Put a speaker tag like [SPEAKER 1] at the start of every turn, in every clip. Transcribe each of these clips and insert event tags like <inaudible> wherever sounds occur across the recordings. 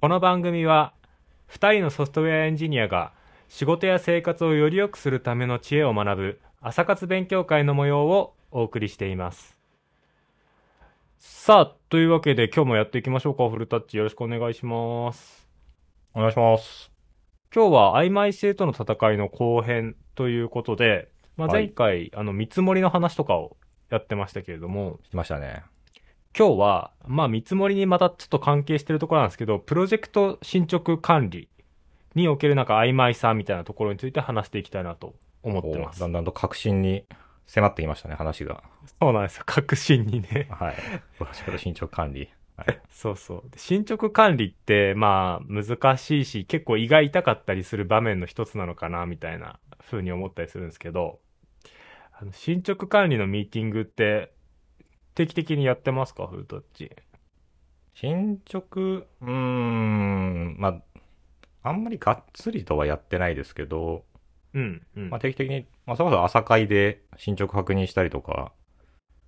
[SPEAKER 1] この番組は2人のソフトウェアエンジニアが仕事や生活をより良くするための知恵を学ぶ朝活勉強会の模様をお送りしています。さあというわけで今日もやっていきましょうか。フルタッチよろしくお願いします。
[SPEAKER 2] お願いします。
[SPEAKER 1] 今日は曖昧性との戦いの後編ということで、まあ、
[SPEAKER 2] はい。
[SPEAKER 1] 前回、あの見積もりの話とかをやってましたけれども。
[SPEAKER 2] しましたね。
[SPEAKER 1] 今日は、まあ見積もりにまたちょっと関係してるところなんですけど、プロジェクト進捗管理におけるなんか曖昧さみたいなところについて話していきたいなと思ってます
[SPEAKER 2] おだ。んだんと確信に迫ってきましたね、話が。
[SPEAKER 1] そうなんですよ。確信にね。<laughs>
[SPEAKER 2] はい。プロジェクト進捗管理。はい。
[SPEAKER 1] そうそう。で進捗管理って、まあ難しいし、結構胃が痛かったりする場面の一つなのかな、みたいな風に思ったりするんですけど、あの進捗管理のミーティングって定期的にやってますか？フルトッチ。
[SPEAKER 2] 進捗、うーん、まあ、あんまりがっつりとはやってないですけど、
[SPEAKER 1] うん、うん。
[SPEAKER 2] まあ定期的に、まあそれこそ朝会で進捗確認したりとか、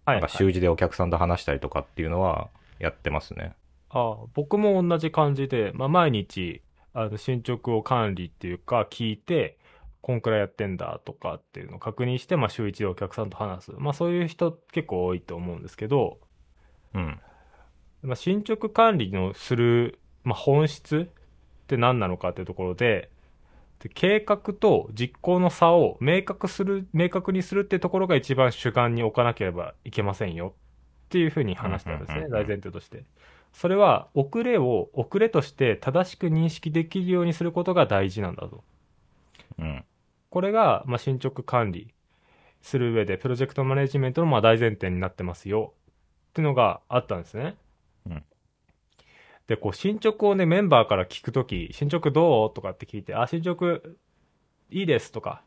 [SPEAKER 1] はい、
[SPEAKER 2] なんか習字でお客さんと話したりとかっていうのはやってますね。
[SPEAKER 1] ああ僕も同じ感じで、まあ、毎日あの進捗を管理っていうか聞いてこんくらいやってんだとかっていうのを確認して、まあ、週一でお客さんと話す、まあ、そういう人結構多いと思うんですけど、
[SPEAKER 2] うん。
[SPEAKER 1] まあ、進捗管理のする、まあ、本質って何なのかっていうところでで計画と実行の差を明確する明確にするってところが一番主眼に置かなければいけませんよっていうふうに話したんですね大前提として。それは遅れを遅れとして正しく認識できるようにすることが大事なんだと
[SPEAKER 2] うん。
[SPEAKER 1] これが、まあ、進捗管理する上でプロジェクトマネジメントのまあ大前提になってますよっていうのがあったんですね。
[SPEAKER 2] うん
[SPEAKER 1] で、こう進捗をね、メンバーから聞くとき、進捗どうとかって聞いて、あ、進捗いいですとか、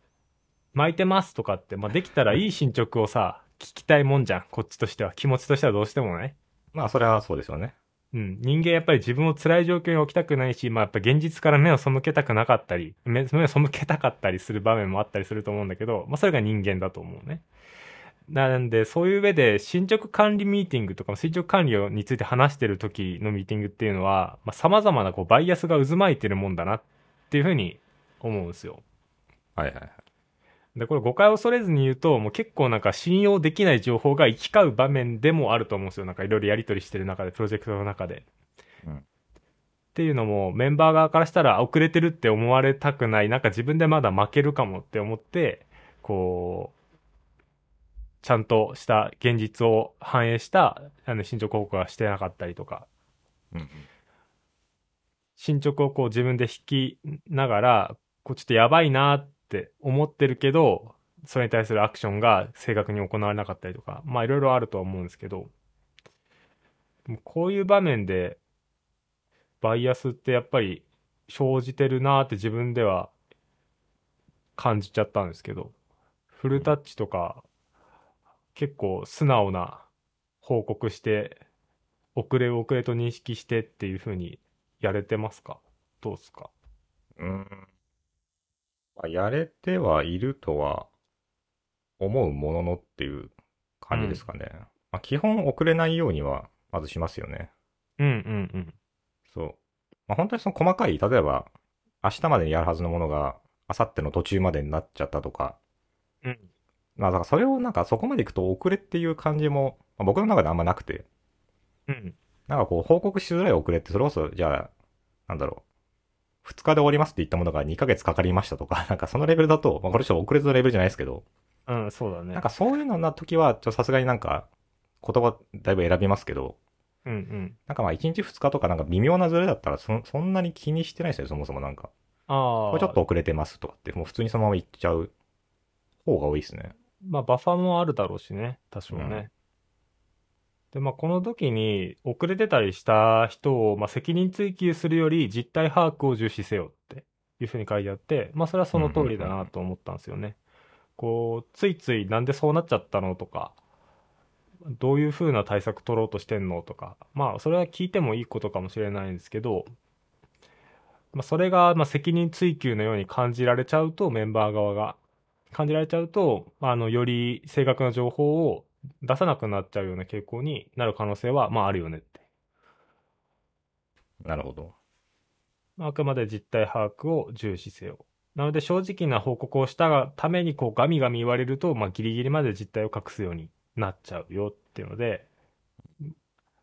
[SPEAKER 1] 巻いてますとかって、まあ、できたらいい進捗をさ、聞きたいもんじゃん。こっちとしては。気持ちとしてはどうしてもね。
[SPEAKER 2] まあそれはそうですよね。
[SPEAKER 1] うん、人間やっぱり自分を辛い状況に置きたくないし、まあやっぱ現実から目を背けたくなかったり、目を背けたかったりする場面もあったりすると思うんだけど、まあそれが人間だと思うね。なんで、そういう上で進捗管理ミーティングとか、進捗管理について話してる時のミーティングっていうのは、まあ様々なこうバイアスが渦巻いてるもんだなっていうふうに思うんですよ。
[SPEAKER 2] はいはいはい。
[SPEAKER 1] で、これ誤解を恐れずに言うと、もう結構なんか信用できない情報が行き交う場面でもあると思うんですよ。なんかいろいろやり取りしてる中で、プロジェクトの中で。
[SPEAKER 2] うん
[SPEAKER 1] っていうのも、メンバー側からしたら遅れてるって思われたくない、なんか自分でまだ負けるかもって思って、こう、ちゃんとした現実を反映した、あの、進捗報告がしてなかったりとか、
[SPEAKER 2] うん。
[SPEAKER 1] 進捗をこう自分で引きながら、こうちょっとやばいなっって思ってるけど、それに対するアクションが正確に行われなかったりとか、まあいろいろあるとは思うんですけど、こういう場面で、バイアスってやっぱり生じてるなって自分では感じちゃったんですけど、フルタッチとか結構素直な報告して、遅れ遅れと認識してっていう風にやれてますか？どうですか？
[SPEAKER 2] うん。まあ、やれてはいるとは思うもののっていう感じですかね。まあ、基本遅れないようにはまずしますよね。
[SPEAKER 1] うんうんうん。
[SPEAKER 2] そう。まあ、本当にその細かい、例えば明日までにやるはずのものが明後日の途中までになっちゃったとか、
[SPEAKER 1] うん。
[SPEAKER 2] まあだからそれをなんかそこまでいくと遅れっていう感じも、まあ、僕の中であんまなくて、
[SPEAKER 1] うん。
[SPEAKER 2] なんかこう報告しづらい遅れってそれこそ、じゃあ、なんだろう。2日で終わりますって言ったものが2ヶ月かかりましたとか、<laughs> なんかそのレベルだと、まあこれちょっと遅れずのレベルじゃないですけど、
[SPEAKER 1] うん、そうだね。
[SPEAKER 2] なんかそういうのな時は、ちょっとさすがになんか言葉だいぶ選びますけど、
[SPEAKER 1] うんうん。
[SPEAKER 2] なんかまあ1日2日とかなんか微妙なズレだったらそそんなに気にしてないですよ、そもそもなんか。
[SPEAKER 1] ああ。
[SPEAKER 2] これちょっと。遅れてますとかって、もう普通にそのまま行っちゃう方が多いですね。
[SPEAKER 1] まあ、バッファーもあるだろうしね。多少ね。
[SPEAKER 2] うん
[SPEAKER 1] で、まあ、この時に遅れてたりした人を、まあ、責任追及するより実態把握を重視せよっていうふうに書いてあって、まあ、それはその通りだなと思ったんですよね。こう、ついついなんでそうなっちゃったのとか、どういうふうな対策取ろうとしてんのとか、まあ、それは聞いてもいいことかもしれないんですけど、まあ、それが、まあ、責任追及のように感じられちゃうと、メンバー側が、感じられちゃうと、あの、より正確な情報を出さなくなっちゃうような傾向になる可能性は、まあ、あるよねって。
[SPEAKER 2] なるほど。
[SPEAKER 1] あくまで実態把握を重視せよ。なので正直な報告をしたがためにこうガミガミ言われると、まあギリギリまで実態を隠すようになっちゃうよっていうので、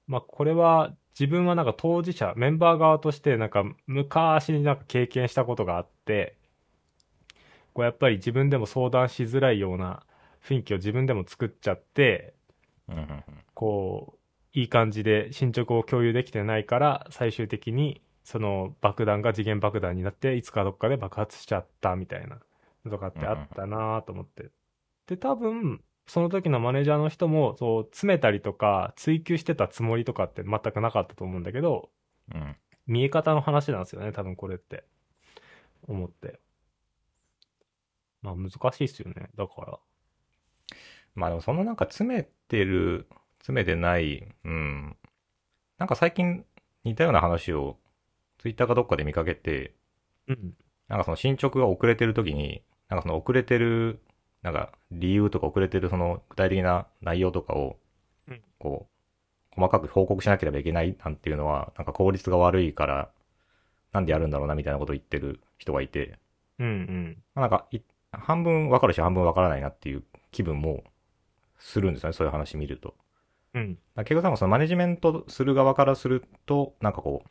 [SPEAKER 1] まあこれは自分はなんか当事者、メンバー側としてなんか昔になんか経験したことがあって、こうやっぱり自分でも相談しづらいような雰囲気を自分でも作っちゃって、こう、いい感じで進捗を共有できてないから、最終的にその爆弾が次元爆弾になって、いつかどっかで爆発しちゃったみたいなのとかってあったなと思って。で、多分、その時のマネージャーの人も、そう、詰めたりとか、追求してたつもりとかって全くなかったと思うんだけど、
[SPEAKER 2] うん
[SPEAKER 1] 見え方の話なんですよね、多分これって。思って。まあ難しいっすよね、だから。
[SPEAKER 2] まあでもそのなんか詰めてる、詰めてない、うん。なんか最近似たような話をツイッターかどっかで見かけて、
[SPEAKER 1] うん。
[SPEAKER 2] なんかその進捗が遅れてる時に、なんかその遅れてる、なんか理由とか遅れてるその具体的な内容とかを
[SPEAKER 1] うん、
[SPEAKER 2] こう、細かく報告しなければいけないなんていうのは、なんか効率が悪いから、なんでやるんだろうなみたいなことを言ってる人がいて、
[SPEAKER 1] うんうん。
[SPEAKER 2] まあなんかい、半分わかるし半分わからないなっていう気分もするんですよね、そういう話見ると。
[SPEAKER 1] うん。
[SPEAKER 2] 結局多分そのマネジメントする側からすると、なんかこう、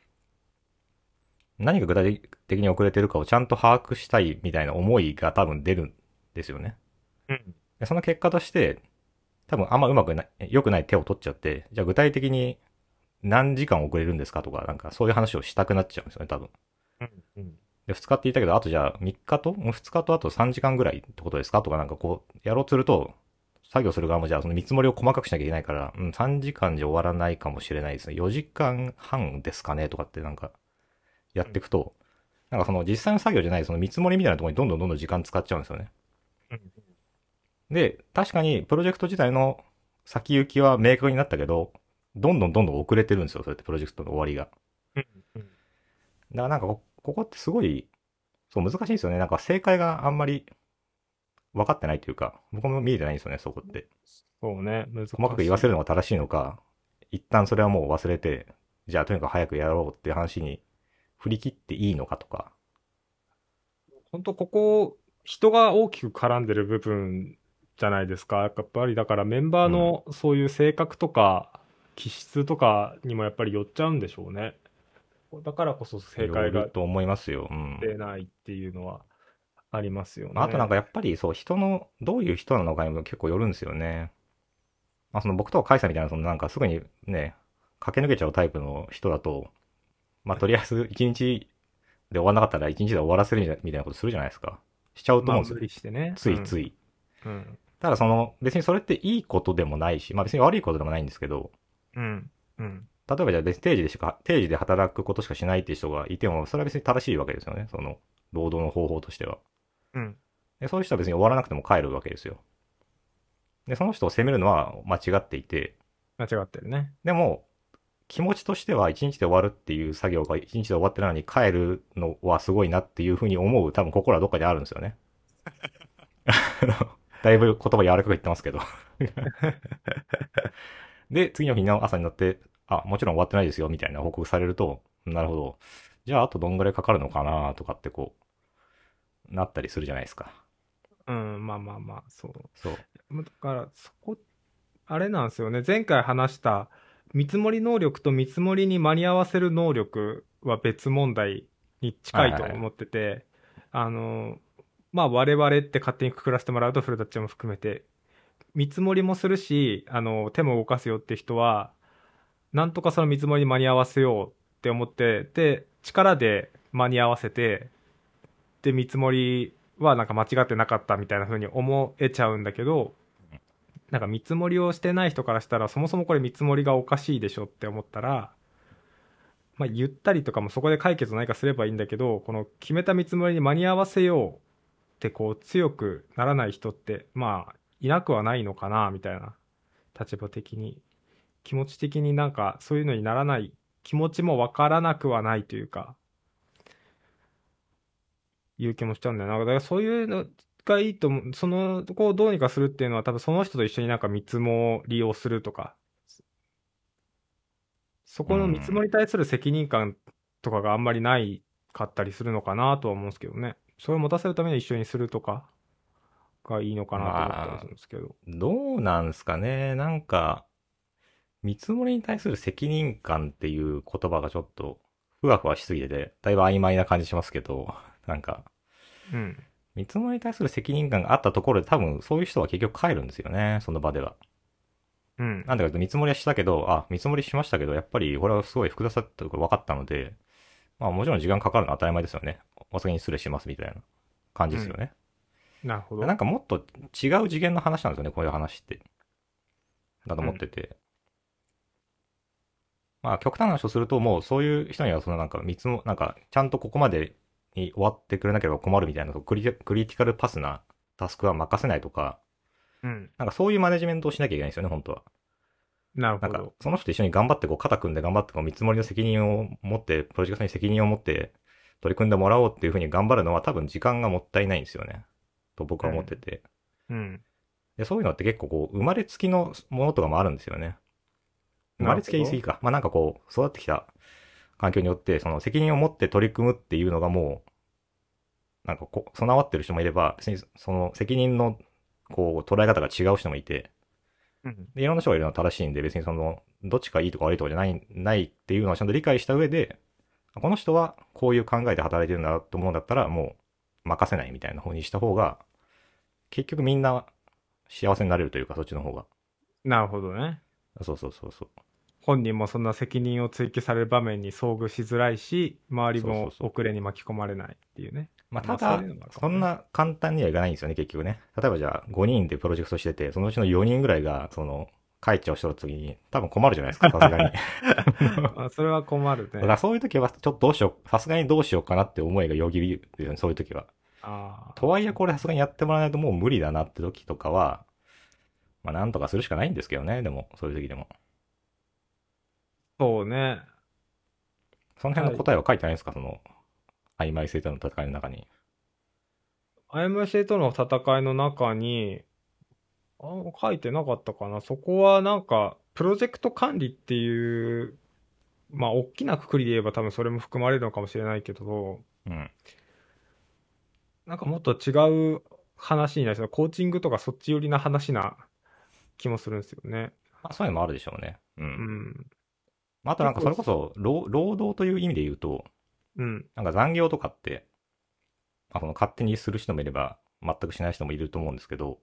[SPEAKER 2] 何が具体的に遅れてるかをちゃんと把握したいみたいな思いが多分出るんですよね。
[SPEAKER 1] うん。
[SPEAKER 2] でその結果として、多分あんまうまくない、良くない手を取っちゃって、じゃあ具体的に何時間遅れるんですかとか、なんかそういう話をしたくなっちゃうんですよね、多分。
[SPEAKER 1] うん。うん。
[SPEAKER 2] で、2日って言ったけど、あとじゃあ3日と、もう2日とあと3時間ぐらいってことですかとかなんかこう、やろうとすると、作業する側もじゃあその見積もりを細かくしなきゃいけないから、うん、3時間じゃ終わらないかもしれないですね。4時間半ですかねとかってなんか、やっていくと、なんかその実際の作業じゃないその見積もりみたいなところにどんどんどんどん時間使っちゃうんですよね。
[SPEAKER 1] うん。
[SPEAKER 2] で、確かにプロジェクト自体の先行きは明確になったけど、どんどんどんどん遅れてるんですよ、そうやってプロジェクトの終わりが。
[SPEAKER 1] うん。うん。
[SPEAKER 2] だからなんかこ、ここってすごい、そう難しいんですよね。なんか正解があんまり分かってないというか、僕も見えてないんですよね、そこって。
[SPEAKER 1] そうね、難しい。
[SPEAKER 2] 細かく言わせるのが正しいのか、一旦それはもう忘れて、じゃあとにかく早くやろうっていう話に振り切っていいのかとか。
[SPEAKER 1] 本当ここ、人が大きく絡んでる部分じゃないですか。やっぱりだからメンバーのそういう性格とか気質とかにもやっぱり寄っちゃうんでしょうね。だからこそ正解が
[SPEAKER 2] よると思いますよ。うん。
[SPEAKER 1] 出ないっていうのはありますよね。
[SPEAKER 2] あとなんかやっぱりそう、人の、どういう人なのかにも結構よるんですよね。まあその僕とかカイさんみたいな、そのなんかすぐにね、駆け抜けちゃうタイプの人だと、まあとりあえず一日で終わんなかったら一日で終わらせるみたいなことするじゃないですか。しちゃうと
[SPEAKER 1] まあ
[SPEAKER 2] 思うんですよ。
[SPEAKER 1] 無理してね。
[SPEAKER 2] ついつい。
[SPEAKER 1] うん。うん。
[SPEAKER 2] ただその、別にそれっていいことでもないし、まあ別に悪いことでもないんですけど、
[SPEAKER 1] うん。うん。
[SPEAKER 2] 例えばじゃあ定時でしか、定時で働くことしかしないっていう人がいても、それは別に正しいわけですよね。その、労働の方法としては。
[SPEAKER 1] うん。
[SPEAKER 2] で、そういう人は別に終わらなくても帰るわけですよ。で、その人を責めるのは間違っていて、
[SPEAKER 1] 間違ってるね。
[SPEAKER 2] でも、気持ちとしては一日で終わるっていう作業が一日で終わってないのに帰るのはすごいなっていうふうに思う多分心はどっかにあるんですよね。<laughs> だいぶ言葉柔らかく言ってますけど。<laughs> で、次の日の朝になって、あ、もちろん終わってないですよみたいな報告されると、なるほど。じゃああとどんぐらいかかるのかなとかってこう、なったりするじゃないですか。
[SPEAKER 1] うん、まあまあまあ、そう。
[SPEAKER 2] そう。
[SPEAKER 1] まあだから、そこ、あれなんですよね。前回話した見積もり能力と見積もりに間に合わせる能力は別問題に近いと思ってて、あの、まあ我々って勝手にくくらせてもらうと古舘も含めて、見積もりもするし、あの、手も動かすよって人は、なんとかその見積もりに間に合わせようって思って、で、力で間に合わせて、で、見積もりはなんか間違ってなかったみたいな風に思えちゃうんだけど、なんか見積もりをしてない人からしたら、そもそもこれ見積もりがおかしいでしょって思ったら、まあ言ったりとかもそこで解決何かすればいいんだけど、この決めた見積もりに間に合わせようってこう強くならない人って、まあいなくはないのかな、みたいな立場的に。気持ち的になんかそういうのにならない気持ちもわからなくはないというか、いう気もしちゃうんだよな。だからそういうのがいいと思う。その、こうどうにかするっていうのは多分その人と一緒になんか見積もりをするとか、そこの見積もりに対する責任感とかがあんまりないかったりするのかなとは思うんですけどね。それを持たせるためには一緒にするとかがいいのかなと思ったりするんですけど。
[SPEAKER 2] どうなんすかね。なんか、見積もりに対する責任感っていう言葉がちょっと、ふわふわしすぎてて、だいぶ曖昧な感じしますけど、なんか、
[SPEAKER 1] うん。
[SPEAKER 2] 見積もりに対する責任感があったところで多分そういう人は結局帰るんですよね、その場では。
[SPEAKER 1] うん。
[SPEAKER 2] なんでかというと見積もりはしたけど、あ、見積もりしましたけど、やっぱりこれはすごい複雑だったところ分かったので、まあもちろん時間かかるのは当たり前ですよね。お先に失礼しますみたいな感じですよね。
[SPEAKER 1] なるほど。
[SPEAKER 2] なんかもっと違う次元の話なんですよね、こういう話って。だと思ってて。まあ極端な話をすると、もうそういう人にはそのなんか見積も、なんかちゃんとここまでに終わってくれなければ困るみたいな、クリクリティカルパスなタスクは任せないとか、
[SPEAKER 1] うん。
[SPEAKER 2] なんかそういうマネジメントをしなきゃいけないんですよね、本当は。なんか
[SPEAKER 1] なるほど。、
[SPEAKER 2] その人と一緒に頑張って、こう、肩組んで頑張って、こう、見積もりの責任を持って、プロジェクトに責任を持って、取り組んでもらおうっていうふうに頑張るのは多分時間がもったいないんですよね。と僕は思ってて。
[SPEAKER 1] うん。
[SPEAKER 2] で、そういうのって結構こう、生まれつきのものとかもあるんですよね。生まれつきは言い過ぎか。まあなんかこう、育ってきた環境によって、その責任を持って取り組むっていうのがもう、なんかこう、備わってる人もいれば、別にその責任の、こう、捉え方が違う人もいて、
[SPEAKER 1] うん。
[SPEAKER 2] で、いろんな人がいるのは正しいんで、別にその、どっちかいいとか悪いとかじゃない、ないっていうのはちゃんと理解した上で、この人はこういう考えで働いてるんだと思うんだったら、もう任せないみたいな方にした方が、結局みんな幸せになれるというか、そっちの方が。
[SPEAKER 1] なるほどね。
[SPEAKER 2] そうそうそうそう。
[SPEAKER 1] 本人もそんな責任を追及される場面に遭遇しづらいし、周りも遅れに巻き込まれないっていうね。
[SPEAKER 2] まあ、
[SPEAKER 1] ま
[SPEAKER 2] ただ
[SPEAKER 1] あそ
[SPEAKER 2] んな簡単にはいかないんですよね、結局ね。例えばじゃあ、5人でプロジェクトしてて、そのうちの4人ぐらいが、その、帰っちゃう人の時に、多分困るじゃないですか、<laughs> さすがに。<laughs>
[SPEAKER 1] まあそれは困るね。
[SPEAKER 2] だからそういう時は、ちょっとどうしよう、さすがにどうしようかなって思いがよぎるよね、そういう時は。
[SPEAKER 1] あ
[SPEAKER 2] とはいえこれさすがにやってもらわないともう無理だなって時とかは、まあなんとかするしかないんですけどね、でも、そういう時でも。
[SPEAKER 1] そうね。
[SPEAKER 2] その辺の答えは書いてないんですか、その、曖昧性との戦いの中に。
[SPEAKER 1] IMC との戦いの中に、あ書いてなかったかな。そこはなんか、プロジェクト管理っていう、まあ、大きなくくりで言えば多分それも含まれるのかもしれないけど、
[SPEAKER 2] うん。
[SPEAKER 1] なんかもっと違う話になりそう。コーチングとかそっち寄りな話な気もするんですよね。
[SPEAKER 2] まあそういうのもあるでしょうね。う。
[SPEAKER 1] うんん。
[SPEAKER 2] あとなんかそれこそ、労労働という意味で言うと、
[SPEAKER 1] うん。
[SPEAKER 2] なんか残業とかって、まあ、その勝手にする人もいれば、全くしない人もいると思うんですけど、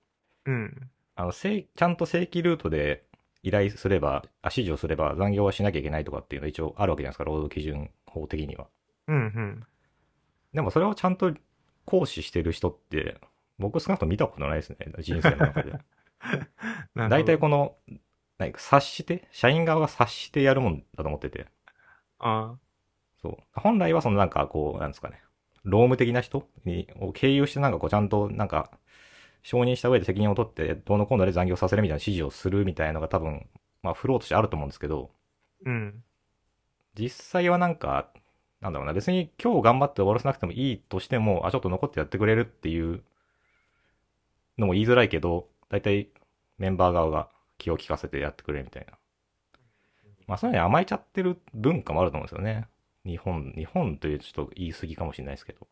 [SPEAKER 1] うん。
[SPEAKER 2] あの、正ちゃんと正規ルートで依頼すれば、あ指示をすれば残業はしなきゃいけないとかっていうのは一応あるわけじゃないですか、労働基準法的には。
[SPEAKER 1] うん。うん。
[SPEAKER 2] でもそれをちゃんと行使してる人って、僕少なくとも見たことないですね、人生の中で。<laughs> 大体この、何か察して、社員側が察してやるもんだと思ってて。
[SPEAKER 1] あ
[SPEAKER 2] そう。本来はそのなんかこう、なんですかね、労務的な人に、を経由してなんかこうちゃんとなんか、承認した上で責任を取って、どうのこうので残業させるみたいな指示をするみたいなのが多分、まあフローとしてあると思うんですけど、
[SPEAKER 1] うん。
[SPEAKER 2] 実際はなんか、なんだろうな、別に今日頑張って終わらせなくてもいいとしても、あ、ちょっと残ってやってくれるっていうのも言いづらいけど、大体メンバー側が気を利かせてやってくれみたいな。まあそういうのに甘えちゃってる文化もあると思うんですよね。日本、日本というちょっと言い過ぎかもしれないですけど。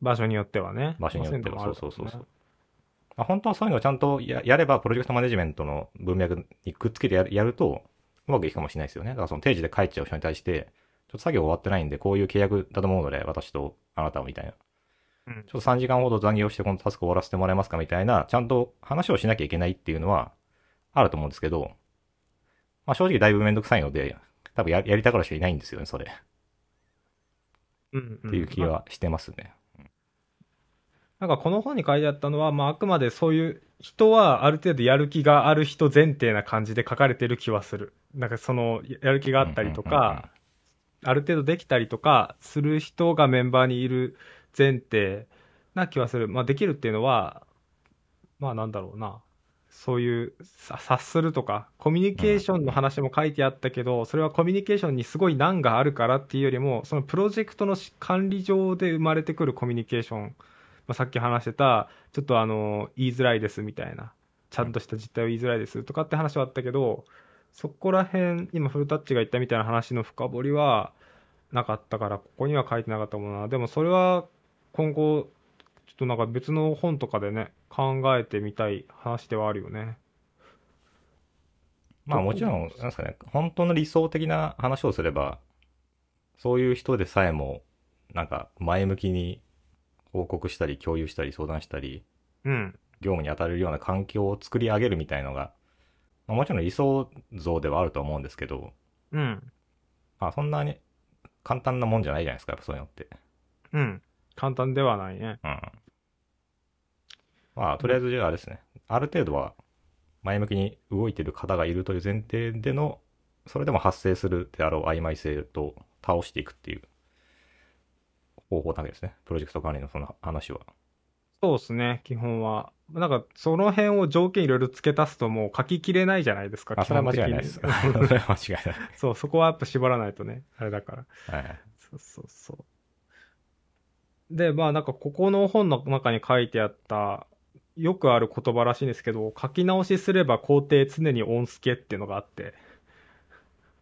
[SPEAKER 1] 場所によってはね。
[SPEAKER 2] 場所によっては。
[SPEAKER 1] まあ
[SPEAKER 2] そうそうそうそう。まあ、本当はそういうのをちゃんとややれば、プロジェクトマネジメントの文脈にくっつけてやるやると、うまくいくかもしれないですよね。だからその定時で帰っちゃう人に対して、ちょっと作業終わってないんで、こういう契約だと思うので、私とあなたをみたいな。
[SPEAKER 1] うん
[SPEAKER 2] ちょっと3時間ほど残業してこのタスク終わらせてもらえますかみたいな、ちゃんと話をしなきゃいけないっていうのは、あると思うんですけど、まあ正直だいぶめんどくさいので、多分ややりたがる人いないんですよね、それ。
[SPEAKER 1] うん。
[SPEAKER 2] っていう気はしてますね。
[SPEAKER 1] なんかこの本に書いてあったのは、まあ、あくまでそういう人はある程度やる気がある人前提な感じで書かれてる気はする。なんかそのやる気があったりと
[SPEAKER 2] うんうんうんうん
[SPEAKER 1] か、ある程度できたりとかする人がメンバーにいる前提な気はする。まあできるっていうのは、まあなんだろうな。そういうさ察するとか、コミュニケーションの話も書いてあったけど、それはコミュニケーションにすごい難があるからっていうよりも、そのプロジェクトの管理上で生まれてくるコミュニケーション。まあ、さっき話してた、ちょっとあの、言いづらいですみたいな、ちゃんとした実態を言いづらいですとかって話はあったけど、そこら辺、今、フルタッチが言ったみたいな話の深掘りは、なかったから、ここには書いてなかったもんな。でもそれは今後、ちょっとなんか別の本とかでね、考えてみたい話ではあるよね。
[SPEAKER 2] まあもちろん、なんですかね、本当の理想的な話をすれば、そういう人でさえも、なんか前向きに報告したり共有したり相談したり、
[SPEAKER 1] うん。
[SPEAKER 2] 業務に当たれるような環境を作り上げるみたいのが、まあ、もちろん理想像ではあると思うんですけど、
[SPEAKER 1] うん。
[SPEAKER 2] まあそんなに簡単なもんじゃないじゃないですか、やっぱそういうのって。
[SPEAKER 1] うん。簡単ではないね。
[SPEAKER 2] うん。まあとりあえずじゃああれですね、ある程度は前向きに動いてる方がいるという前提での、それでも発生するであろう曖昧性と倒していくっていう方法だけですね。プロジェクト管理のその話は。
[SPEAKER 1] そうですね、基本は。なんか、その辺を条件いろいろ付け足すともう書ききれないじゃないですか、
[SPEAKER 2] あ、それは間違いないです。<laughs> それは間違いない。
[SPEAKER 1] そう、そこはやっぱ縛らないとね、あれだから。
[SPEAKER 2] はい。
[SPEAKER 1] そうそうそう。で、まあなんかここの本の中に書いてあった、よくある言葉らしいんですけど、書き直しすれば工程常に音付けっていうのがあって、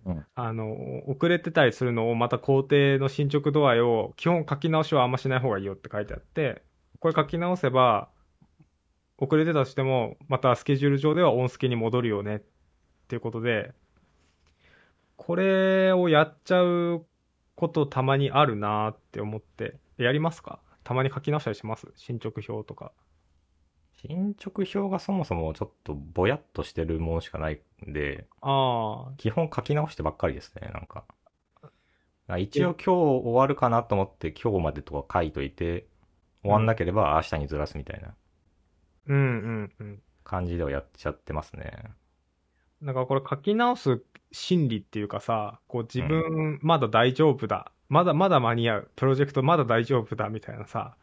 [SPEAKER 2] うん。
[SPEAKER 1] あの、遅れてたりするのをまた工程の進捗度合いを基本書き直しはあんましない方がいいよって書いてあって、これ書き直せば、遅れてたとしても、またスケジュール上では音付けに戻るよねっていうことで、これをやっちゃうことたまにあるなーって思って、やりますか？たまに書き直したりします？進捗表とか。
[SPEAKER 2] 進捗表がそもそもちょっとぼやっとしてるものしかないんで、
[SPEAKER 1] ああ、
[SPEAKER 2] 基本書き直してばっかりですね、なんか。あ一応今日終わるかなと思って今日までとか書いといて、終わんなければ明日にずらすみたいな
[SPEAKER 1] うんうんうん。
[SPEAKER 2] 感じではやっちゃってますね。
[SPEAKER 1] なんかこれ書き直す心理っていうかさ、こう自分まだ大丈夫だ。まだまだ間に合う。プロジェクトまだ大丈夫だみたいなさ、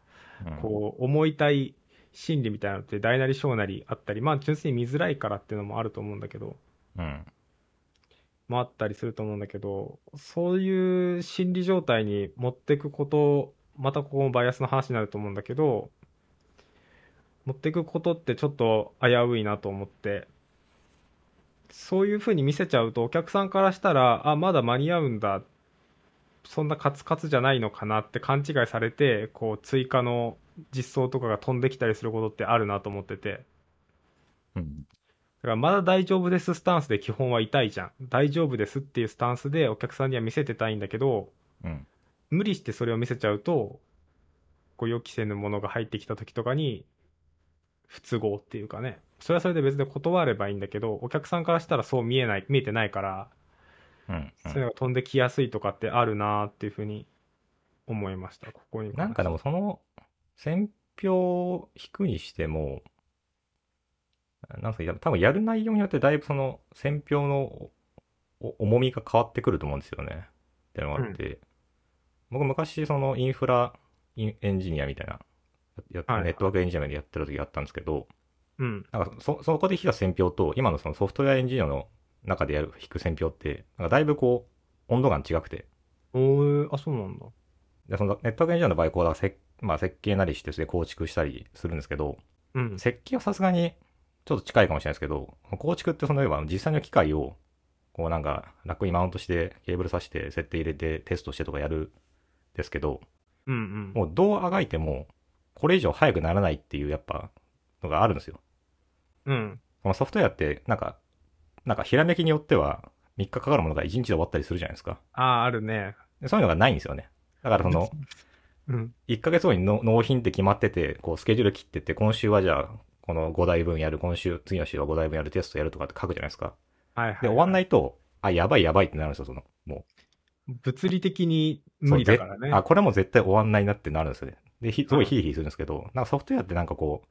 [SPEAKER 2] うん
[SPEAKER 1] こう思いたい心理みたいなのって大なり小なりあったり、まあ純粋に見づらいからっていうのもあると思うんだけど、
[SPEAKER 2] うん。
[SPEAKER 1] もあったりすると思うんだけど、そういう心理状態に持っていくこと、またここもバイアスの話になると思うんだけど、持っていくことってちょっと危ういなと思って、そういうふうに見せちゃうとお客さんからしたら、あ、まだ間に合うんだ、そんなカツカツじゃないのかなって勘違いされて、こう追加の実装とかが飛んできたりすることってあるなと思ってて。
[SPEAKER 2] うん。
[SPEAKER 1] だからまだ大丈夫ですスタンスで基本は痛いじゃん。大丈夫ですっていうスタンスでお客さんには見せてたいんだけど、
[SPEAKER 2] うん。
[SPEAKER 1] 無理してそれを見せちゃうと、こう予期せぬものが入ってきた時とかに、不都合っていうかね。それはそれで別で断ればいいんだけど、お客さんからしたらそう見えない、見えてないから、
[SPEAKER 2] うん。
[SPEAKER 1] そういうのが飛んできやすいとかってあるなーっていうふうに思いました。ここに。
[SPEAKER 2] なんかでもその、選票を引くにしても、なんすか、や多分やる内容によってだいぶその選票のお重みが変わってくると思うんですよね。っていうのがあって、僕昔そのインフラエンジニアみたいな、ネットワークエンジニアでやってる時があったんですけど、
[SPEAKER 1] うん。
[SPEAKER 2] なんかそ、そこで引いた選票と、今のそのソフトウェアエンジニアの中でやる、引く選票って、なんかだいぶこう、温度感違くて、
[SPEAKER 1] おー、あ、そうなんだ。
[SPEAKER 2] で、そのネットワークエンジニアの場合、こう、だせまあ、設計なりして、それで構築したりするんですけど、
[SPEAKER 1] うん。
[SPEAKER 2] 設計はさすがに、ちょっと近いかもしれないですけど、構築ってその要は実際の機械を、こうなんか、楽にマウントして、ケーブル挿して、設定入れて、テストしてとかやるんですけど、
[SPEAKER 1] うんうん。
[SPEAKER 2] もうどうあがいても、これ以上早くならないっていう、やっぱ、のがあるんですよ。
[SPEAKER 1] うん。
[SPEAKER 2] このソフトウェアって、なんか、なんか、ひらめきによっては、3日かかるものが1日で終わったりするじゃないですか。
[SPEAKER 1] ああ、あるね。
[SPEAKER 2] でそういうのがないんですよね。だからその、
[SPEAKER 1] うん。
[SPEAKER 2] 1ヶ月後にの納品って決まってて、こう、スケジュール切ってて、今週はじゃあ、この5台分やる、今週、次の週は5台分やるテストやるとかって書くじゃないですか。
[SPEAKER 1] はいはい。
[SPEAKER 2] で、終わんないと、あ、やばいやばいってなるんですよ、その、も
[SPEAKER 1] 物理的に
[SPEAKER 2] う。
[SPEAKER 1] 無理だからね。
[SPEAKER 2] あ、これも絶対終わんないなってなるんですよね。で、ひすごいヒリヒリするんですけど、なんかソフトウェアってなんかこ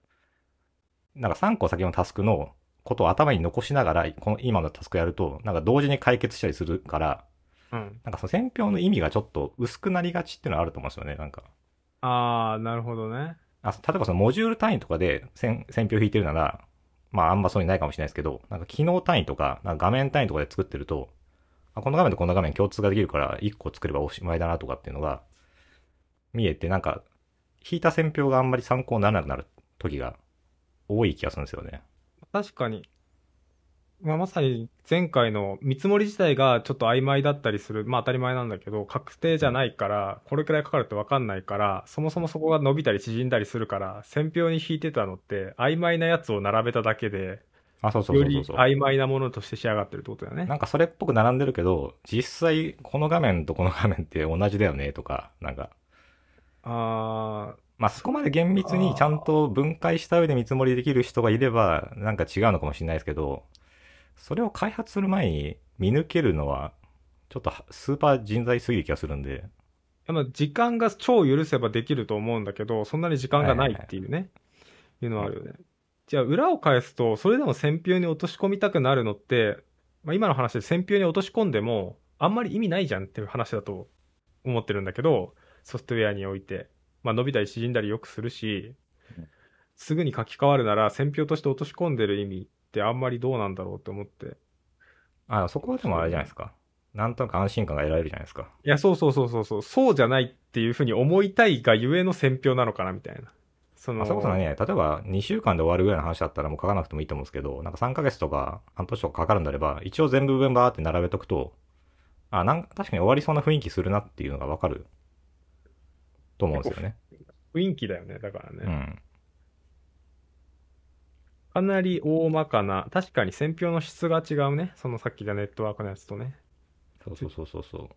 [SPEAKER 2] う、なんか3個先のタスクのことを頭に残しながら、この今のタスクやると、なんか同時に解決したりするから、
[SPEAKER 1] うん。
[SPEAKER 2] なんかその選票の意味がちょっと薄くなりがちっていうのはあると思うんですよね、なんか。
[SPEAKER 1] ああ、なるほどね。
[SPEAKER 2] あ例えばそのモジュール単位とかで選選票引いてるなら、まああんまそうにないかもしれないですけど、なんか機能単位とか、なんか画面単位とかで作ってると、あこの画面とこの画面共通ができるから1個作ればおしまいだなとかっていうのが見えて、なんか引いた選票があんまり参考にならなくなる時が多い気がするんですよね。
[SPEAKER 1] 確かに。まあ、まさに前回の見積もり自体がちょっと曖昧だったりする。まあ当たり前なんだけど、確定じゃないから、これくらいかかるってわかんないから、そもそもそこが伸びたり縮んだりするから、選票に引いてたのって曖昧なやつを並べただけで、
[SPEAKER 2] あ、そうそう
[SPEAKER 1] より
[SPEAKER 2] そうそうそう。
[SPEAKER 1] 曖昧なものとして仕上がってるってことだよね。
[SPEAKER 2] なんかそれっぽく並んでるけど、実際この画面とこの画面って同じだよねとか、なんか、
[SPEAKER 1] あ
[SPEAKER 2] まあそこまで厳密にちゃんと分解した上で見積もりできる人がいれば、なんか違うのかもしれないですけど、それを開発する前に見抜けるのは、ちょっとスーパー人材すぎる気がするんで、
[SPEAKER 1] 時間が超許せばできると思うんだけど、そんなに時間がないっていうね、いうのはあるよね。じゃあ裏を返すと、それでも選票に落とし込みたくなるのって、まあ、今の話で選票に落とし込んでも、あんまり意味ないじゃんっていう話だと思ってるんだけど、ソフトウェアにおいて。まあ伸びたり縮んだりよくするし
[SPEAKER 2] うん、
[SPEAKER 1] すぐに書き換わるなら選票として落とし込んでる意味ってあんまりどうなんだろうって思って。
[SPEAKER 2] あ、そこはでもあれじゃないですか。なんとなく安心感が得られるじゃないですか。
[SPEAKER 1] いや、そうそうそうそうそう、そうじゃないっていうふうに思いたいがゆえの選票なのかなみたいな。その、
[SPEAKER 2] まあ、それこそね、例えば2週間で終わるぐらいの話だったらもう書かなくてもいいと思うんですけど、なんか3ヶ月とか半年とかかかるんであれば、一応全部分バーって並べとくと、あ、なんか確かに終わりそうな雰囲気するなっていうのがわかると思うんですよね。
[SPEAKER 1] 雰囲気だよね、だからね。
[SPEAKER 2] うん。
[SPEAKER 1] かなり大まかな、確かに選票の質が違うね。そのさっき言ったネットワークのやつとね。
[SPEAKER 2] そうそうそうそうそう。
[SPEAKER 1] っ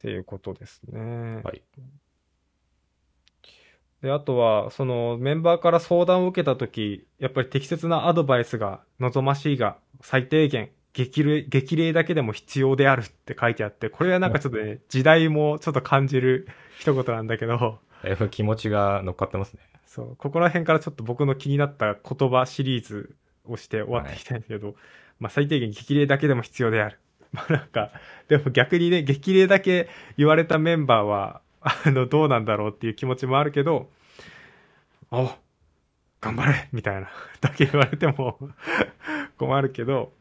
[SPEAKER 1] ていうことですね。
[SPEAKER 2] はい。
[SPEAKER 1] で、あとは、そのメンバーから相談を受けたとき、やっぱり適切なアドバイスが望ましいが、最低限、激励、激励だけでも必要であるって書いてあって、これはなんかちょっとね、<laughs> 時代もちょっと感じる <laughs> 一言なんだけど、
[SPEAKER 2] だいぶ気持ちが乗っかってますね。
[SPEAKER 1] そう、ここら辺からちょっと僕の気になった言葉シリーズをして終わっていきたいんですけど、まあ最低限激励だけでも必要である。<laughs> まあなんか、でも逆にね、激励だけ言われたメンバーは、あの、どうなんだろうっていう気持ちもあるけど、お頑張れみたいな、だけ言われても困るけど、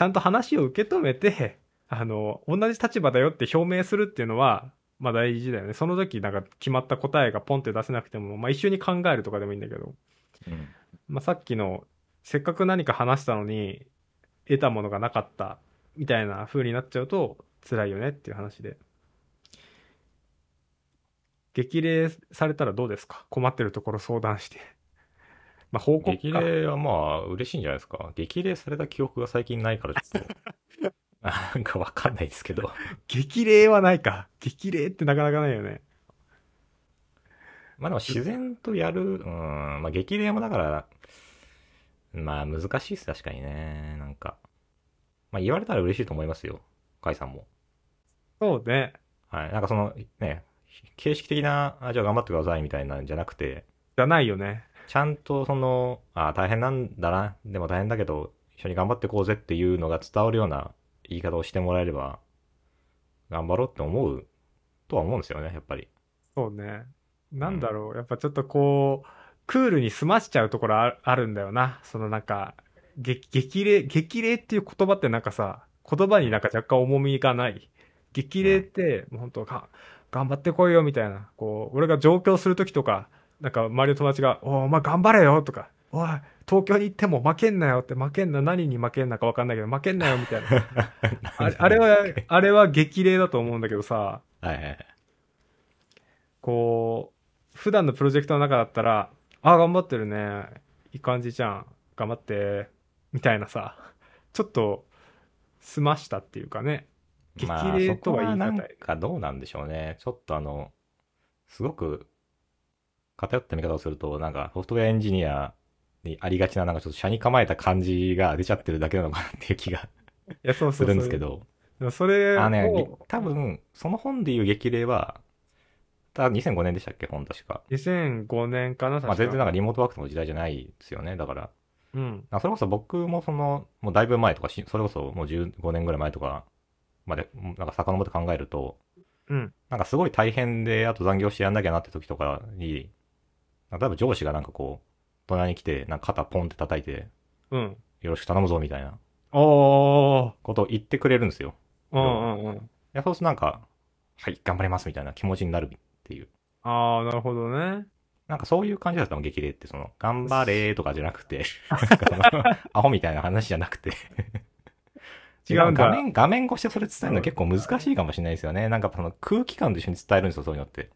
[SPEAKER 1] ちゃんと話を受け止めて、<laughs> あの、同じ立場だよって表明するっていうのは、まあ大事だよね。その時なんか決まった答えがポンって出せなくても、まあ一緒に考えるとかでもいいんだけど、
[SPEAKER 2] うん。
[SPEAKER 1] まあさっきの、せっかく何か話したのに、得たものがなかった、みたいな風になっちゃうと、辛いよねっていう話で。激励されたらどうですか？困ってるところ相談して。まあ報告
[SPEAKER 2] 激
[SPEAKER 1] か。
[SPEAKER 2] 励はまあ嬉しいんじゃないですか。激励された記憶が最近ないからちょっと、あ <laughs> なんかわかんないですけど。
[SPEAKER 1] 激励はないか。激励ってなかなかないよね。
[SPEAKER 2] まあでも自然とやる、うん、まあ激励もだから、まあ難しいです、確かにね。なんか。まあ言われたら嬉しいと思いますよ。甲斐さんも。
[SPEAKER 1] そうね。
[SPEAKER 2] はい。なんかその、ね、形式的な、あ、じゃあ頑張ってくださいみたいなんじゃなくて、
[SPEAKER 1] じゃないよね。
[SPEAKER 2] ちゃんとその、あ、大変なんだな。でも大変だけど、一緒に頑張ってこうぜっていうのが伝わるような言い方をしてもらえれば、頑張ろうって思うとは思うんですよね、やっぱり。
[SPEAKER 1] そうね。なんだろう。やっぱちょっとこう、クールに済ましちゃうところああるんだよな。そのなんか、激激励、激励っていう言葉ってなんかさ、言葉になんか若干重みがない。激励って、もう本当か、頑張ってこいよみたいな。こう、俺が上京するときとか、なんか周りの友達が、おお前頑張れよとか、おい、東京に行っても負けんなよって、負けんな、何に負けんなか分かんないけど、負けんなよみたいな。<laughs> あれあれは、あれは激励だと思うんだけどさ、
[SPEAKER 2] はいはいはい。
[SPEAKER 1] こう、普段のプロジェクトの中だったら、ああ、頑張ってるね。いい感じじゃん。頑張って。みたいなさ、ちょっと、済ましたっていうかね。激
[SPEAKER 2] まあ、
[SPEAKER 1] 励とは言い難い。
[SPEAKER 2] かどうなんでしょうね。ちょっとあの、すごく偏った見方をすると、なんかソフトウェアエンジニアにありがちな、なんかちょっと車に構えた感じが出ちゃってるだけなのかなっていう気が
[SPEAKER 1] いや、そう
[SPEAKER 2] す。るんですけど。
[SPEAKER 1] それを、
[SPEAKER 2] あのね、げ多分、その本でいう激励は、た2005年でしたっけ、本確か。
[SPEAKER 1] 2005年かな、確か
[SPEAKER 2] まあ全然なんかリモートワークの時代じゃないですよね。だから、
[SPEAKER 1] うん。
[SPEAKER 2] あそれこそ僕もその、もうだいぶ前とかし、それこそもう15年ぐらい前とかまで、なんか遡って考えると、
[SPEAKER 1] うん。
[SPEAKER 2] なんかすごい大変で、あと残業してやんなきゃなって時とかに、なんか例えば上司がなんかこう、隣に来て、なんか肩ポンって叩いて、
[SPEAKER 1] うん。
[SPEAKER 2] よろしく頼むぞみたいな
[SPEAKER 1] おー。
[SPEAKER 2] ことを言ってくれるんですよ。
[SPEAKER 1] うんうんうん。
[SPEAKER 2] いや、そうするとなんか、はい、頑張りますみたいな気持ちになるっていう。
[SPEAKER 1] ああ、なるほどね。
[SPEAKER 2] なんかそういう感じだったの、激励って、その、頑張れーとかじゃなくて、<laughs> なんかアホみたいな話じゃなくて。
[SPEAKER 1] 違うんだ
[SPEAKER 2] 画面、画面越しでそれ伝えるの結構難しいかもしれないですよね。なんかその空気感と一緒に伝えるんですよ、そういうのって。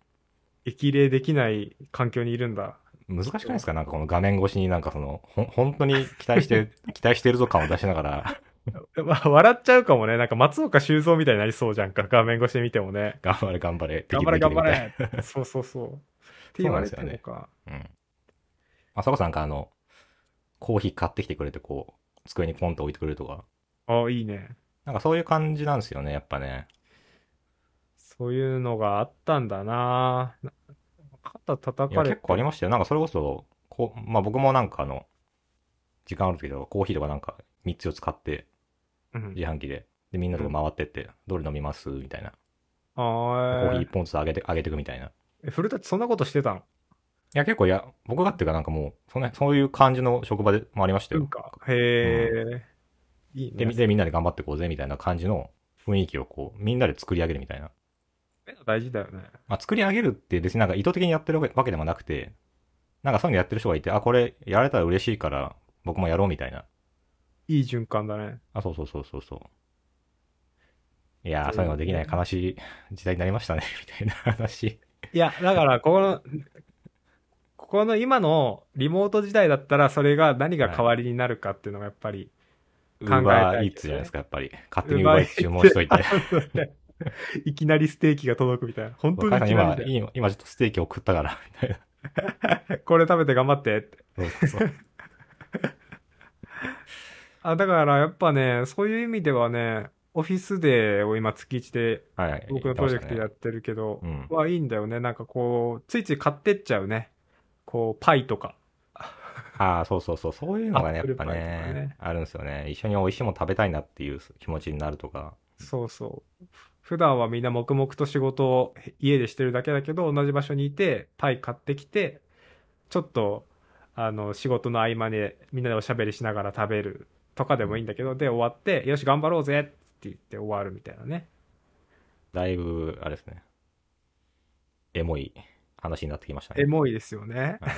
[SPEAKER 1] 激励できない環境にいるんだ。
[SPEAKER 2] 難しくないですか？なんかこの画面越しになんかその、ほん、本当に期待して、<laughs> 期待してるぞ感を出しながら、<laughs>
[SPEAKER 1] まあ、笑っちゃうかもね。なんか松岡修造みたいになりそうじゃんか。画面越しで見てもね。
[SPEAKER 2] 頑張れ頑張れ、
[SPEAKER 1] 頑張れ頑張れ。そうそうそう。<laughs> って言われてもか。
[SPEAKER 2] うん。まあ、そこさんかあの、コーヒー買ってきてくれてこう、机にポンと置いてくれるとか。
[SPEAKER 1] あ、いいね。
[SPEAKER 2] なんかそういう感じなんですよね、やっぱね。
[SPEAKER 1] そういうのがあったんだなな肩叩かれ
[SPEAKER 2] 結構ありましたよ。なんかそれこそ、こう、まあ僕もなんかあの、時間あるけど、コーヒーとかなんか3つを使って、
[SPEAKER 1] うん。
[SPEAKER 2] 自販機で。で、みんなと回ってって、どれ飲みます？みたいな。
[SPEAKER 1] あ
[SPEAKER 2] コ
[SPEAKER 1] ー
[SPEAKER 2] ーヒー1本ずつあげて、あげてくみたいな。い
[SPEAKER 1] え、古舘そんなことしてたの
[SPEAKER 2] や、結構いや、僕がっていうかなんかもう、そんな、そういう感じの職場でもありましたよ。
[SPEAKER 1] うんか。へえ。いい
[SPEAKER 2] で、
[SPEAKER 1] ね。
[SPEAKER 2] みで、みんなで頑張ってこうぜ、みたいな感じの雰囲気をこう、みんなで作り上げるみたいな。
[SPEAKER 1] 大事だよね。
[SPEAKER 2] まあ、作り上げるって別になんか意図的にやってるわけでもなくて、なんかそういうのやってる人がいて、あ、これやられたら嬉しいから、僕もやろうみたいな。
[SPEAKER 1] いい循環だね。
[SPEAKER 2] あ、そうそうそうそうそう。いやー、
[SPEAKER 1] そう
[SPEAKER 2] いうのできない悲しい時代になりましたね、<laughs> みたいな話。
[SPEAKER 1] いや、だから、ここの、ここの今のリモート時代だったら、それが何が代わりになるかっていうのがやっぱり、
[SPEAKER 2] ウ
[SPEAKER 1] 考え
[SPEAKER 2] ーバーイ
[SPEAKER 1] たいけどね
[SPEAKER 2] ーツじゃないですか、やっぱり。勝手にウーバーイーツ注文しといて。<laughs> <laughs>
[SPEAKER 1] いきなりステーキが届くみたいな。本当にいきなり
[SPEAKER 2] 今、今ちょっとステーキを食ったから、みたいな。
[SPEAKER 1] これ食べて頑張ってって。
[SPEAKER 2] そうそうそう。<laughs>
[SPEAKER 1] あ、だからやっぱね、そういう意味ではね、オフィスデーを今月1で
[SPEAKER 2] はいはい。
[SPEAKER 1] 僕のプロジェクトでや
[SPEAKER 2] っ
[SPEAKER 1] ってるけど、
[SPEAKER 2] てましたね
[SPEAKER 1] はいいんだよね。なんかこう、ついつい買ってっちゃうね。こう、パイとか。
[SPEAKER 2] うん。ああ、そうそうそう。そういうのがね、<laughs> やっぱね
[SPEAKER 1] ね、
[SPEAKER 2] あるんですよね。一緒に美味しいもの食べたいなっていう気持ちになるとか。
[SPEAKER 1] そうそう。普段はみんな黙々と仕事を家でしてるだけだけど、同じ場所にいて、パイ買ってきて、ちょっと、あの、仕事の合間でみんなでおしゃべりしながら食べるとかでもいいんだけど、で、終わって、よし、頑張ろうぜって言って終わるみたいなね。
[SPEAKER 2] だいぶ、あれですね。エモい話になってきましたね。
[SPEAKER 1] エモいですよね。
[SPEAKER 2] はい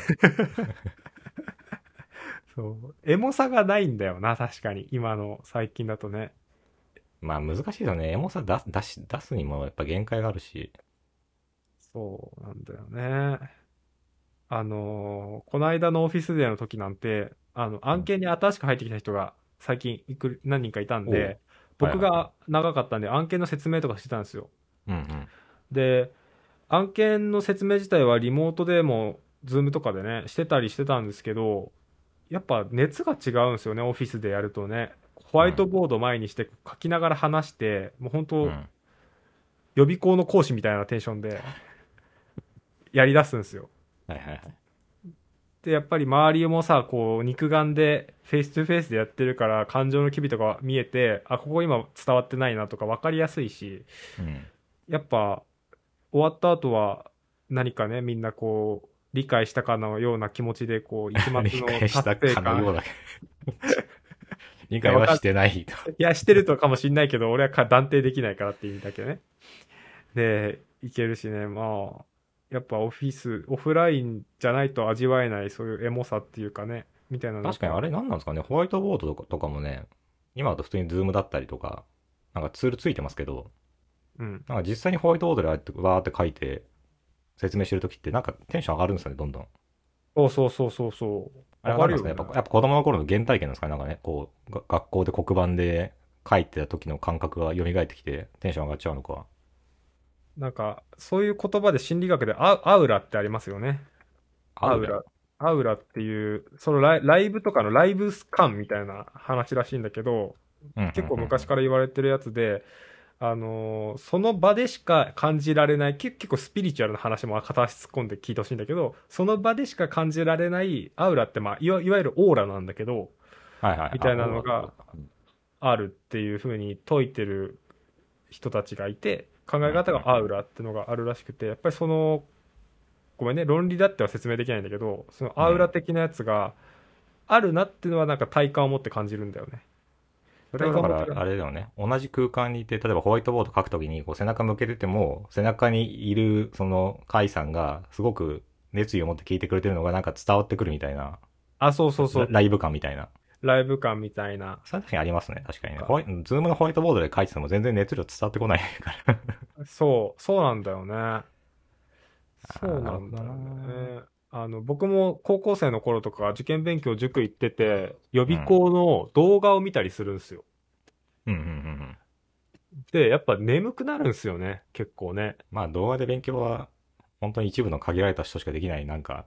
[SPEAKER 2] <laughs>
[SPEAKER 1] そう。エモさがないんだよな、確かに。今の最近だとね。
[SPEAKER 2] まあ難しいですよね。エモさ出す、出し、出すにもやっぱ限界があるし。
[SPEAKER 1] そうなんだよね。あのーこの間のオフィスデーの時なんて、あの、案件に新しく入ってきた人が最近いく何人かいたんで、
[SPEAKER 2] おうはい
[SPEAKER 1] 僕が長かったんで案件の説明とかしてたんですよ。
[SPEAKER 2] うんうん。
[SPEAKER 1] で、案件の説明自体はリモートでも、 Zoom とかでね、してたりしてたんですけど、やっぱ熱が違うんですよね、オフィスでやるとね。ホワイトボード前にして書きながら話して、もう本当、
[SPEAKER 2] うん
[SPEAKER 1] 予備校の講師みたいなテンションで、やり出すんですよ。
[SPEAKER 2] はいはいはい。
[SPEAKER 1] で、やっぱり周りもさ、こう、肉眼で、 face to face でやってるから、感情の機微とか見えて、あ、ここ今伝わってないなとか分かりやすいし、
[SPEAKER 2] うん。
[SPEAKER 1] やっぱ、終わった後は、何かね、みんなこう、理解したかのような気持ちで、こう、一末の <laughs>
[SPEAKER 2] 理解した
[SPEAKER 1] 達成感。
[SPEAKER 2] かのようだけ理解はしてないと。
[SPEAKER 1] いや、してるとかもしんないけど、俺はか断定できないからっていう意味だけね。で、いけるしね、まあ、やっぱオフィス、オフラインじゃないと味わえない、そういうエモさっていうかね、みたいなの
[SPEAKER 2] 確かにあれ何なんですかね。ホワイトボードとかとかもね、今だと普通に Zoom だったりとか、なんかツールついてますけど、
[SPEAKER 1] うん。
[SPEAKER 2] なんか実際にホワイトボードでああやってわーって書いて説明してるときってなんかテンション上がるんですよね、どんどん。
[SPEAKER 1] そうそうそうそうそう。
[SPEAKER 2] あれは
[SPEAKER 1] わかるよね
[SPEAKER 2] 何ですかねやっぱやっぱ子供の頃の原体験なんですかねなんかね、こう、が学校で黒板で書いてた時の感覚が蘇ってきてテンション上がっちゃうのか。
[SPEAKER 1] なんか、そういう言葉で心理学でアアウラってありますよね。アウラ？アウラっていう、そのライライブとかのライブ感みたいな話らしいんだけど、結構昔から言われてるやつで、あのーその場でしか感じられない、け結構スピリチュアルな話も片足突っ込んで聞いてほしいんだけど、その場でしか感じられないアウラって、まあ、いわいわゆるオーラなんだけど、
[SPEAKER 2] ら、はいはい。
[SPEAKER 1] みたいなのが
[SPEAKER 2] あ
[SPEAKER 1] あるっていう風に説いてる人たちがいて、考え方がアウラってのがあるらしくて、やっぱりその、ごめんね、論理だっては説明できないんだけど、そのアウラ的なやつがあるなっていうのはなんか体感を持って感じるんだよね。
[SPEAKER 2] それはだから、あれだよね。同じ空間にいて、例えばホワイトボード書くときにこう背中向けてても、背中にいるそのカイさんがすごく熱意を持って聞いてくれてるのがなんか伝わってくるみたいな、
[SPEAKER 1] あ、そうそうそう。
[SPEAKER 2] ライブ感みたいな。
[SPEAKER 1] ライブ感みたいな。
[SPEAKER 2] それ確かにありますね、確かにね。ホワイズームのホワイトボードで書いてても全然熱量伝わってこないから。
[SPEAKER 1] そう、そうなんだよね。そうなんだね。あの、僕も高校生の頃とか受験勉強塾行ってて、予備校の動画を見たりするんですよ。
[SPEAKER 2] うんうんうんうん。
[SPEAKER 1] で、やっぱ眠くなるんですよね、結構ね。
[SPEAKER 2] まあ動画で勉強は、本当に一部の限られた人しかできない、なんか、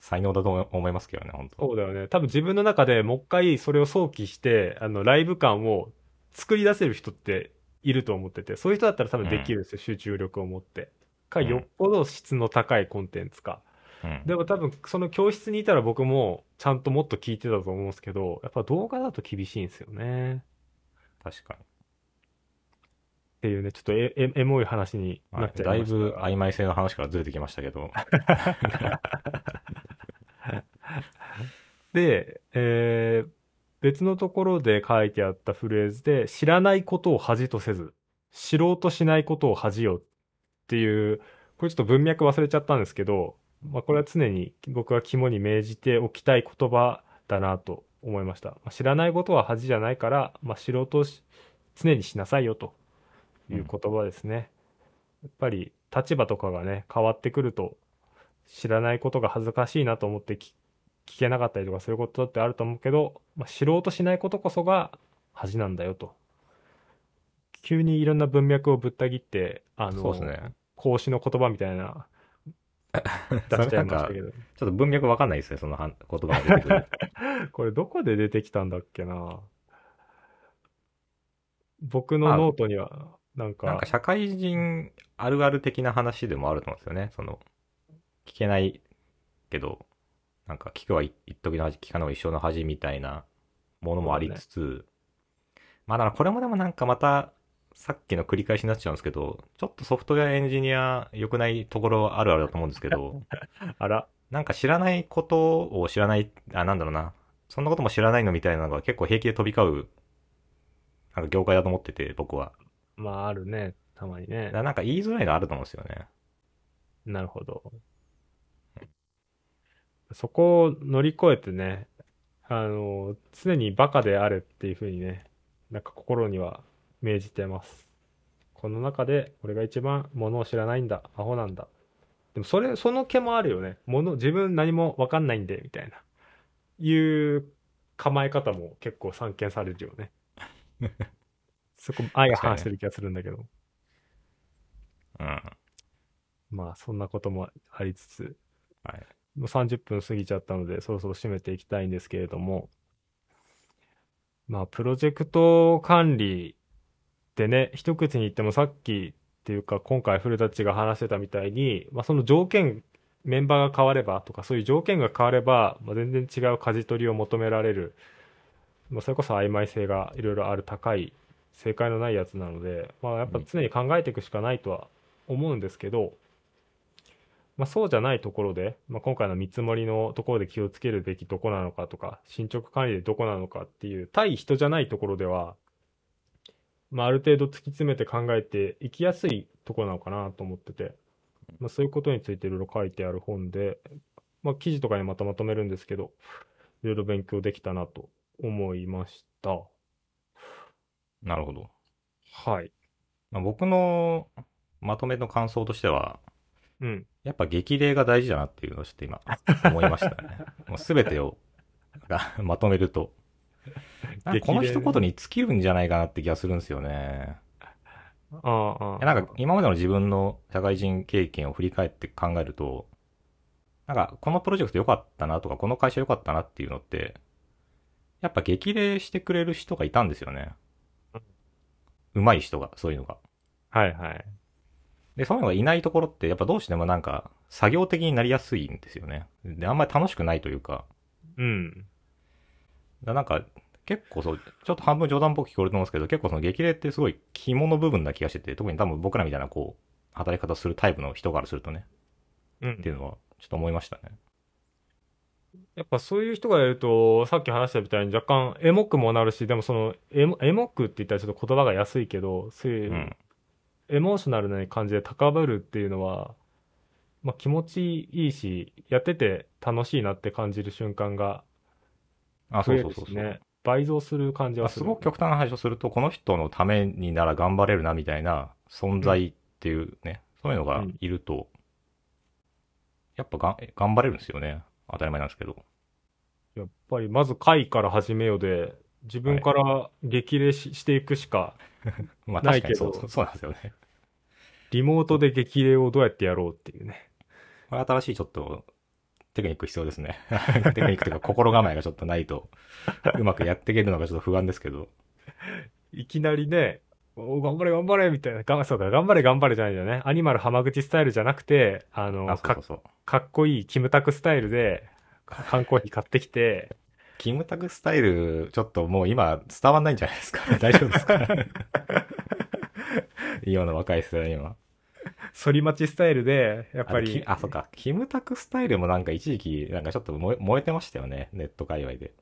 [SPEAKER 2] 才能だと思いますけどね、本当
[SPEAKER 1] そうだよね。多分自分の中でもう一回それを想起して、あの、ライブ感を作り出せる人っていると思ってて、そういう人だったら多分できるんですよ、集中力を持って。か、
[SPEAKER 2] うん
[SPEAKER 1] よっぽど質の高いコンテンツか。
[SPEAKER 2] うん。
[SPEAKER 1] でも多分その教室にいたら僕もちゃんともっと聞いてたと思うんですけど、やっぱ動画だと厳しいんですよね。
[SPEAKER 2] 確かに。
[SPEAKER 1] っていうね、ちょっとええエモい話にな
[SPEAKER 2] はい、
[SPEAKER 1] っちゃいました。
[SPEAKER 2] だいぶ曖昧性の話からずれてきましたけど。<laughs>
[SPEAKER 1] で、えー別のところで書いてあったフレーズで、知らないことを恥とせず、知ろうとしないことを恥よっていう、これちょっと文脈忘れちゃったんですけど、まあ、これは常に僕は肝に銘じておきたい言葉だなと思いました。まあ、知らないことは恥じゃないから、まあ、知ろうとし常にしなさいよという言葉ですね。やっぱり立場とかがね、変わってくると、知らないことが恥ずかしいなと思って聞聞けなかったりとかそういうことってあると思うけど、まあ、知ろうとしないことこそが恥なんだよと。急にいろんな文脈をぶった切って、あの、
[SPEAKER 2] そうですね。
[SPEAKER 1] 孔子の言葉みたいな、<laughs> 出しちゃいましたけど。
[SPEAKER 2] ちょっと文脈わかんないですね、その言葉が出てくる。<laughs>
[SPEAKER 1] これどこで出てきたんだっけな僕のノートには、なんか、
[SPEAKER 2] なんか社会人あるある的な話でもあると思うんですよね。その、聞けないけど、なんか聞くは一一時の恥、聞かないは一生の恥みたいなものもありつつ、まあだからこれもでもなんかまた、さっきの繰り返しになっちゃうんですけど、ちょっとソフトウェアエンジニア良くないところあるあるだと思うんですけど、<laughs>
[SPEAKER 1] あら、
[SPEAKER 2] なんか知らないことを知らない、あ、なんだろうな。そんなことも知らないのみたいなのが結構平気で飛び交う、なんか業界だと思ってて、僕は。
[SPEAKER 1] まああるね、たまにね
[SPEAKER 2] だか。らなんか言いづらいのあると思うんですよね。
[SPEAKER 1] なるほど。そこを乗り越えてね、あの、常にバカであれっていうふうにね、なんか心には銘じてます。この中で俺が一番ものを知らないんだ、アホなんだ。でもそれ、その毛もあるよね。もの、自分何もわかんないんで、みたいな。いう構え方も結構散見されるよね。<laughs> そこ、相反してる気がするんだけど。
[SPEAKER 2] うん。
[SPEAKER 1] まあ、そんなこともありつつ、
[SPEAKER 2] はい。
[SPEAKER 1] もう30分過ぎちゃったので、そろそろ締めていきたいんですけれども、まあ、プロジェクト管理ってね、一口に言ってもさっきっていうか、今回古舘が話してたみたいに、まあ、その条件、メンバーが変わればとか、そういう条件が変われば、まあ、全然違う舵取りを求められる、まあ、それこそ曖昧性がいろいろある高い、正解のないやつなので、まあ、やっぱ常に考えていくしかないとは思うんですけど、まあ、そうじゃないところで、まあ、今回の見積もりのところで気をつけるべきどこなのかとか、進捗管理でどこなのかっていう、対人じゃないところでは、まあ、ある程度突き詰めて考えていきやすいところなのかなと思ってて、まあ、そういうことについていろいろ書いてある本で、まあ、記事とかにまたまとめるんですけど、いろいろ勉強できたなと思いました。
[SPEAKER 2] なるほど。
[SPEAKER 1] はい。
[SPEAKER 2] まあ、僕のまとめの感想としては、
[SPEAKER 1] うん。
[SPEAKER 2] やっぱ激励が大事だなっていうのをちょっと今思いましたね。<laughs> もう全てをがまとめると。<laughs> この一言に尽きるんじゃないかなって気がするんですよね。なんか今までの自分の社会人経験を振り返って考えると、なんかこのプロジェクト良かったなとか、この会社良かったなっていうのって、やっぱ激励してくれる人がいたんですよね。上手い人が、そういうのが。
[SPEAKER 1] はいはい。
[SPEAKER 2] で、そういうのがいないところって、やっぱどうしてもなんか、作業的になりやすいんですよね。で、あんまり楽しくないというか、
[SPEAKER 1] うん。
[SPEAKER 2] だなんか、結構そう、ちょっと半分冗談っぽく聞こえると思うんですけど、結構その激励ってすごい肝の部分な気がしてて、特に多分僕らみたいなこう、働き方するタイプの人からするとね、
[SPEAKER 1] うん
[SPEAKER 2] っていうのは、ちょっと思いましたね。
[SPEAKER 1] やっぱそういう人がいると、さっき話したみたいに若干エモくもなるし、でもそのエモ、エモくって言ったらちょっと言葉が安いけど、そういうう、
[SPEAKER 2] ん。
[SPEAKER 1] エモーショナルな感じで高ぶるっていうのは、まあ気持ちいいし、やってて楽しいなって感じる瞬間が
[SPEAKER 2] あ、そうそうそうそう。
[SPEAKER 1] 倍増する感じ
[SPEAKER 2] まあ
[SPEAKER 1] はす
[SPEAKER 2] ごく極端な話をすると、この人のためになら頑張れるなみたいな存在っていうね、そういうのがいると、やっぱがん頑張れるんですよね。当たり前なんですけど。
[SPEAKER 1] やっぱりまず回から始めようで、自分から激励ししていくしか、<laughs>
[SPEAKER 2] まあ
[SPEAKER 1] ないけど
[SPEAKER 2] 確かにそうそうそうなんですよね。
[SPEAKER 1] リモートで激励をどうやってやろうっていうね。
[SPEAKER 2] これ新しいちょっとテクニック必要ですね。テクニックというか心構えがちょっとないと、うまくやっていけるのがちょっと不安ですけど。
[SPEAKER 1] いきなりね、お頑張れ頑張れみたいな、がそうか、頑張れ頑張れじゃないんだよね。アニマル浜口スタイルじゃなくて、あの、
[SPEAKER 2] あ、
[SPEAKER 1] か。かっこいいキムタクスタイルで、缶コーヒー買ってきて、
[SPEAKER 2] キムタクスタイル、ちょっともう今伝わんないんじゃないですか。大丈夫ですか <laughs> 今の若い世代には。
[SPEAKER 1] 反り待ちスタイルで、やっぱり
[SPEAKER 2] あき、あ、そっか。キムタクスタイルもなんか一時期、なんかちょっと燃え燃えてましたよね。ネット界隈で。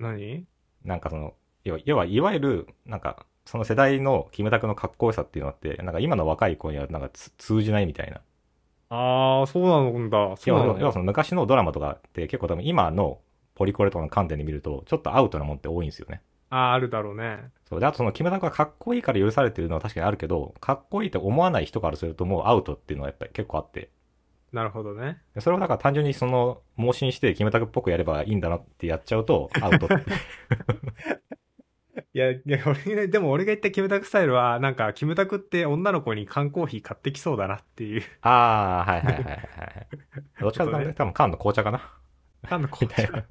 [SPEAKER 1] 何？
[SPEAKER 2] なんかその、要は、要はいわゆる、なんか、その世代のキムタクのかっこよさっていうのって、なんか今の若い子にはなんかつ通じないみたいな。
[SPEAKER 1] あー、そうなんだ。そうなんだ。
[SPEAKER 2] 要はその昔のドラマとかって結構多分今のポリコレとかの観点で見ると、ちょっとアウトなもんって多いんですよね。
[SPEAKER 1] あー、あるだろうね。
[SPEAKER 2] そう。で、あとそのキムタクがかっこいいから許されてるのは確かにあるけど、かっこいいって思わない人からするともうアウトっていうのはやっぱり結構あって。
[SPEAKER 1] なるほどね。
[SPEAKER 2] でそれをだから単純にその、盲信してキムタクっぽくやればいいんだなってやっちゃうと、<laughs> アウトって。
[SPEAKER 1] いや、いや、俺ね、でも俺が言ったキムタクスタイルは、なんか、キムタクって女の子に缶コーヒー買ってきそうだなっていう。
[SPEAKER 2] ああ、はいはいはいはいはい。どっちかというと、多分缶の紅茶かな。
[SPEAKER 1] 缶の紅茶。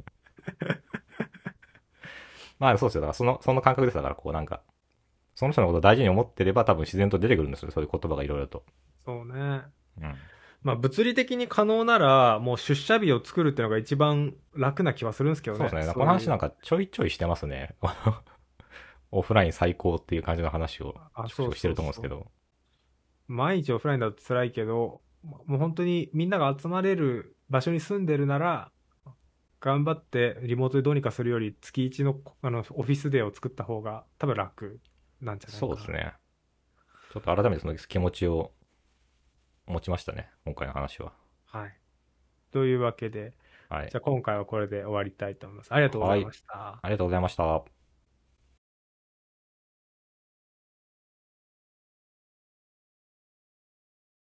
[SPEAKER 2] まあそうですよ。だからその、その感覚ですだから、こうなんか、その人のことを大事に思ってれば多分自然と出てくるんですよ。そういう言葉がいろいろと。
[SPEAKER 1] そうね。
[SPEAKER 2] うん。
[SPEAKER 1] まあ、物理的に可能なら、もう出社日を作るっていうのが一番楽な気はするんですけどね。
[SPEAKER 2] そうですね。この話なん
[SPEAKER 1] か、
[SPEAKER 2] かちょいちょいしてますね。<laughs> オフライン最高っていう感じの話をしてると思うんですけど。
[SPEAKER 1] 毎日オフラインだと辛いけど、もう本当にみんなが集まれる場所に住んでるなら、頑張ってリモートでどうにかするより月1のあのオフィスデーを作った方が多分楽なんじゃないかな。
[SPEAKER 2] そうですね。ちょっと改めてその気持ちを持ちましたね。今回の話は。
[SPEAKER 1] はい。というわけで、
[SPEAKER 2] はい
[SPEAKER 1] じゃ。あ今回はこれで終わりたいと思います。ありがとうございました。
[SPEAKER 2] ありがとうございました。